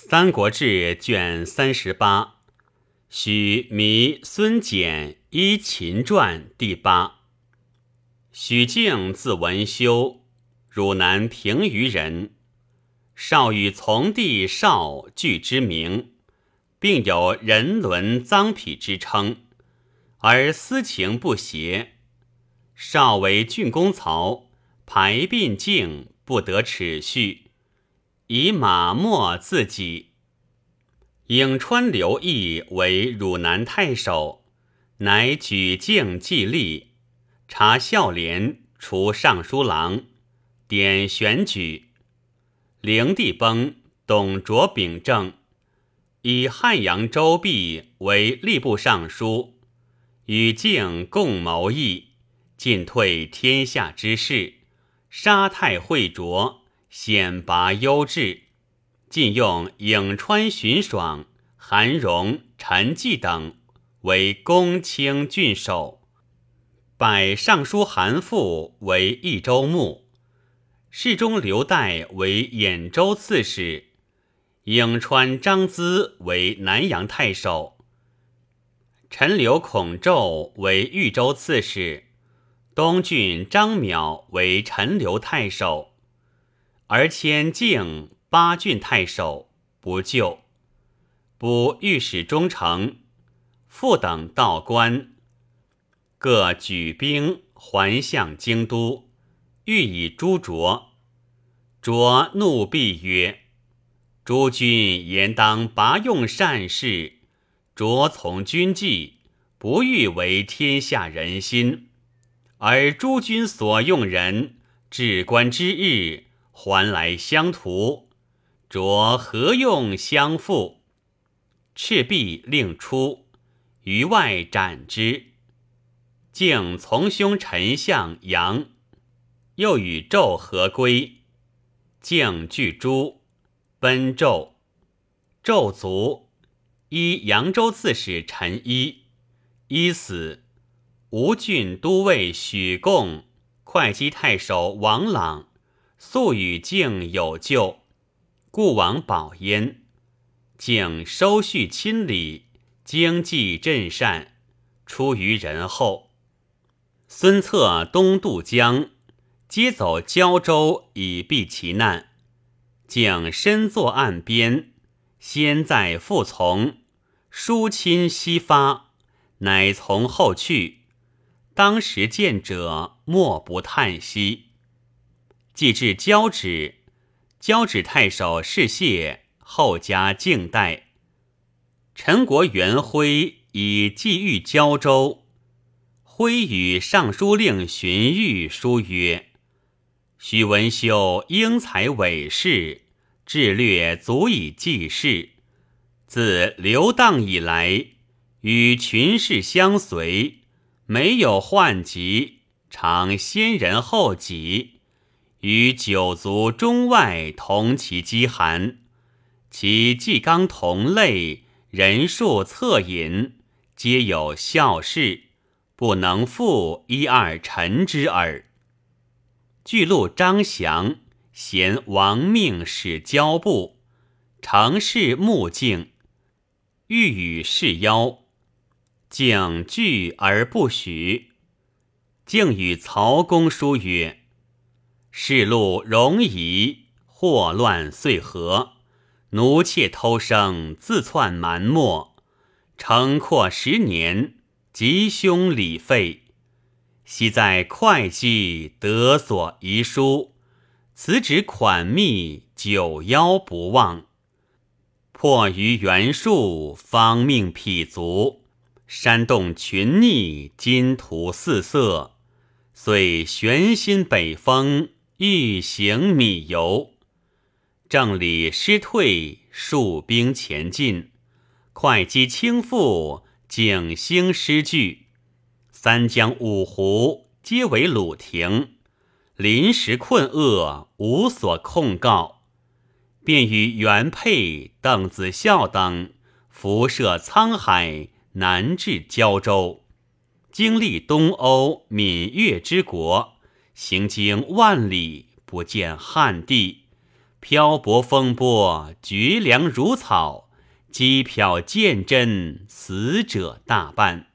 三国志》卷三十八，许弥孙简依秦传第八。许靖字文修，汝南平舆人。少与从弟少俱之名，并有人伦脏痞之称，而私情不协。少为郡公曹，排鬓径不得齿序。以马莫自己，颍川刘毅为汝南太守，乃举敬继立，察孝廉，除尚书郎，典选举。灵帝崩，董卓秉政，以汉阳周弼为吏部尚书，与敬共谋议，进退天下之事，杀太会卓。显拔优质，禁用颍川荀爽、韩荣、陈纪等为公卿郡守，拜尚书韩馥为益州牧，侍中刘岱为兖州刺史，颍川张咨为南阳太守，陈留孔宙为豫州刺史，东郡张邈为陈留太守。而迁境八郡太守不就，补御史中丞，复等道官，各举兵还向京都，欲以诛卓。卓怒毕曰：“诸君言当拔用善事，卓从军纪，不欲为天下人心。而诸君所用人，至官之日。”还来相图，着何用相负？赤壁令出，于外斩之。竟从兄丞相杨，又与纣合归。竟拒诛，奔纣。纣卒，依扬州刺史陈一，一死。吴郡都尉许贡、会稽太守王朗。素与敬有旧，故往保焉。敬收恤亲礼，经济镇善，出于人后。孙策东渡江，皆走胶州以避其难。敬身坐岸边，先在复从，疏亲西发，乃从后去。当时见者，莫不叹息。既至交趾，交趾太守侍谢后加敬代。陈国元徽以寄寓交州，徽与尚书令荀彧书曰：“许文秀英才伟士，智略足以济世。自流荡以来，与群士相随，没有患疾，常先人后己。”与九族中外同其饥寒，其纪纲同类，人数恻隐，皆有孝事，不能复一二臣之耳。巨鹿张祥嫌亡命使交部，常侍穆敬，欲与事邀，敬拒而不许。敬与曹公书曰。世路容夷，祸乱遂合，奴妾偷生，自窜蛮没。城阔十年，吉凶礼废。昔在会稽得所遗书，此旨款密，九夭不忘。迫于袁术，方命匹足，煽动群逆，金图四色，遂悬心北风。欲行米游，正礼失退，戍兵前进。会稽倾覆，景兴失据，三江五湖皆为鲁庭，临时困厄，无所控告。便与原配、邓子孝等辐射沧海，南至胶州，经历东欧、闽越之国。行经万里，不见汉地，漂泊风波，绝粮如草，机票见真，死者大半。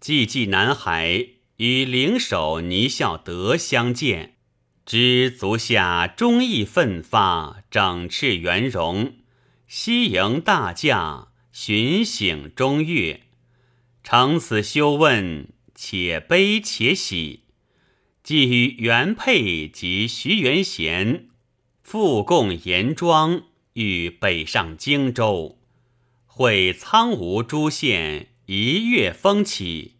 寂寂南海，与灵首倪孝德相见，知足下忠义奋发，整饬圆融，西营大驾，巡省中岳。承此修问，且悲且喜。既与原配及徐元贤复共严庄，欲北上荆州，会苍梧诸县一月风起，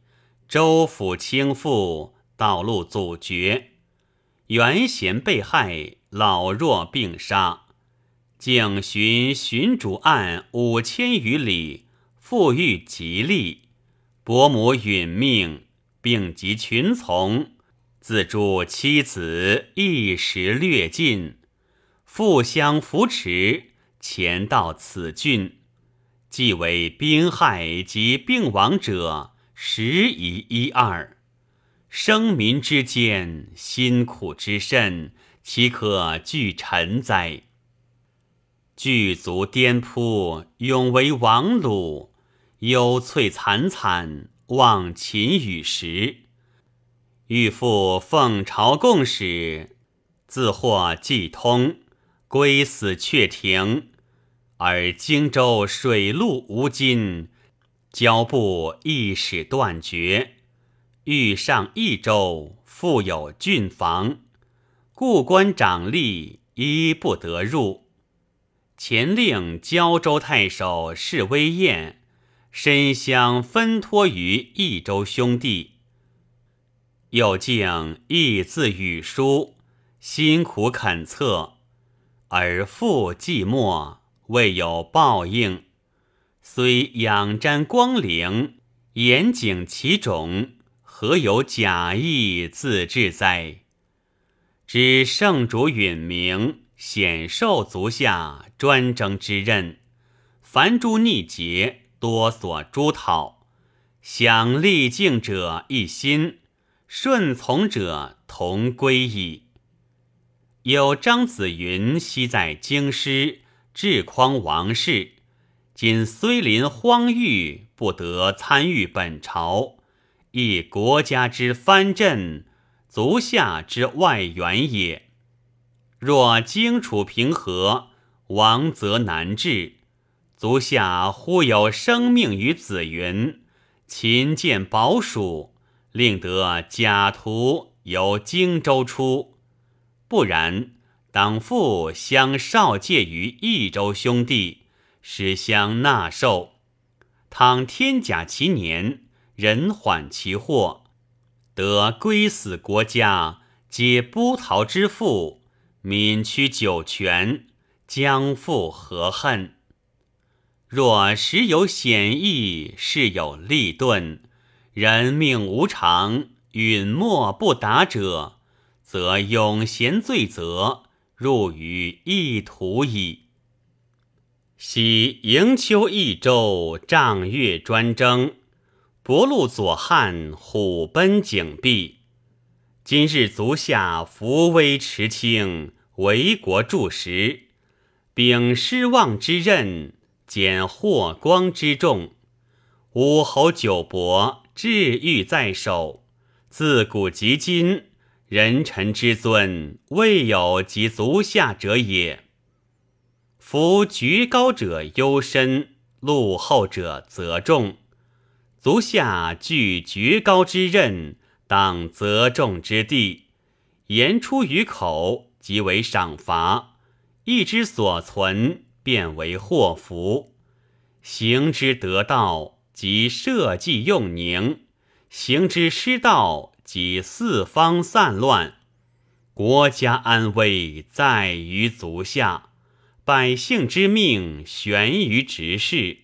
州府倾覆，道路阻绝。元贤被害，老弱并杀，竟寻寻主案五千余里，复遇吉利，伯母殒命，并及群从。自诸妻子一时略尽，复相扶持，前到此郡，即为兵害及病亡者，十宜一二。生民之间，辛苦之甚，岂可惧臣哉？巨足颠扑，永为王虏；忧瘁惨惨，望秦与时。欲复奉朝贡使，自获既通，归死却停。而荆州水陆无津，交部亦使断绝。欲上益州，复有郡防，故官长吏一不得入。前令胶州太守释威彦，身相分托于益州兄弟。又竟亦自语书，辛苦恳策，而复寂寞，未有报应。虽仰瞻光灵，严景其种，何有假意自治哉？知圣主允明，显受足下专征之任，凡诸逆节，多所诛讨，想立敬者一心。顺从者同归矣。有张子云昔在京师治匡王室，今虽临荒域，不得参与本朝，亦国家之藩镇，足下之外援也。若荆楚平和，王则难治。足下忽有生命于子云，勤建保蜀。令得假途由荆州出，不然当复相少介于益州兄弟，使相纳受。倘天甲其年，人缓其祸，得归死国家，皆波逃之父，民屈九泉，将复何恨？若时有险易，事有利钝。人命无常，允莫不达者，则永贤罪责，入于一途矣。昔迎丘益州，仗月专征，博路左汉，虎奔景壁。今日足下扶危持轻，为国助时，秉失望之任，减祸光之重。武侯九伯。志欲在手，自古及今，人臣之尊，未有及足下者也。夫居高者忧深，禄厚者责重。足下具居高之任，当责重之地。言出于口，即为赏罚；意之所存，变为祸福。行之得道。即社稷用宁，行之失道，即四方散乱。国家安危在于足下，百姓之命悬于执事。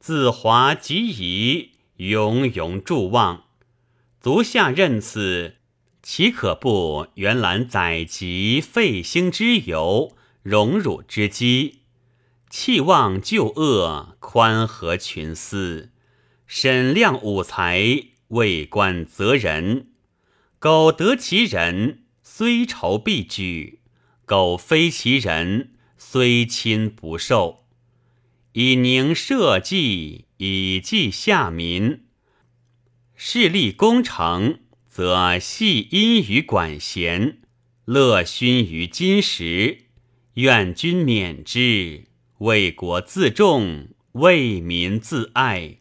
自华及夷，永永祝望。足下任此，岂可不原览载籍废兴之由，荣辱之机？弃望旧恶，宽和群思，审量五才，为官择人。苟得其人，虽仇必举；苟非其人，虽亲不受。以宁社稷，以济下民。势立功成，则系因于管弦，乐勋于金石。愿君免之，为国自重，为民自爱。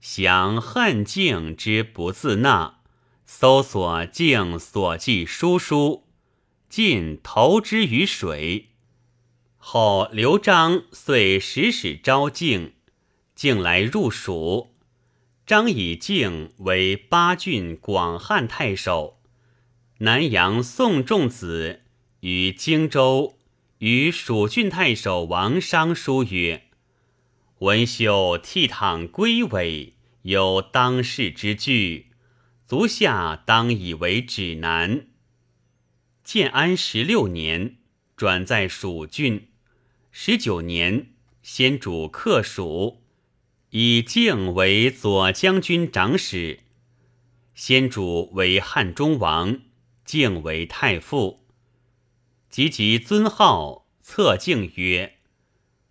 降恨敬之不自纳，搜索敬所记书书，尽投之于水。后刘璋遂使使招敬，敬来入蜀。张以敬为八郡广汉太守。南阳宋仲子于荆州与蜀郡太守王商书曰。文秀倜傥归尾，有当世之具，足下当以为指南。建安十六年，转在蜀郡。十九年，先主克蜀，以敬为左将军长史。先主为汉中王，敬为太傅。及即尊号，册敬曰。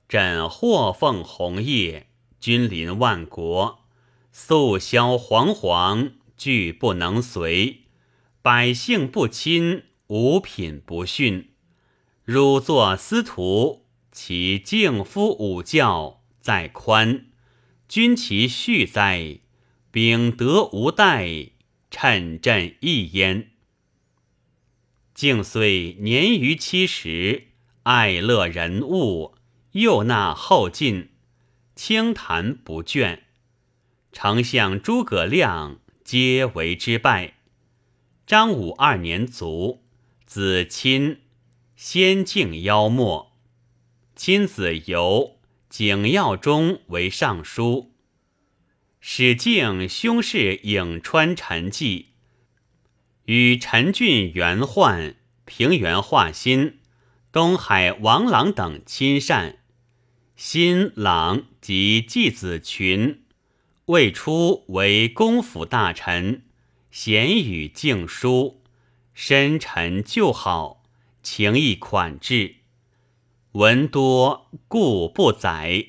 朕获奉红叶，君临万国，素萧惶惶，惧不能随。百姓不亲，五品不逊。汝作司徒，其敬夫五教，在宽。君其恤哉？秉德无怠，趁朕一焉。敬虽年逾七十，爱乐人物。又纳后进，清谈不倦。丞相诸葛亮皆为之拜。张武二年卒，子亲先敬邀没。亲子由景耀中为尚书。史敬兄氏颍川陈纪，与陈俊、元焕、平原化新、东海王朗等亲善。新朗及季子群，未出为公府大臣，贤与敬书，深沉旧好，情意款至。文多故不载。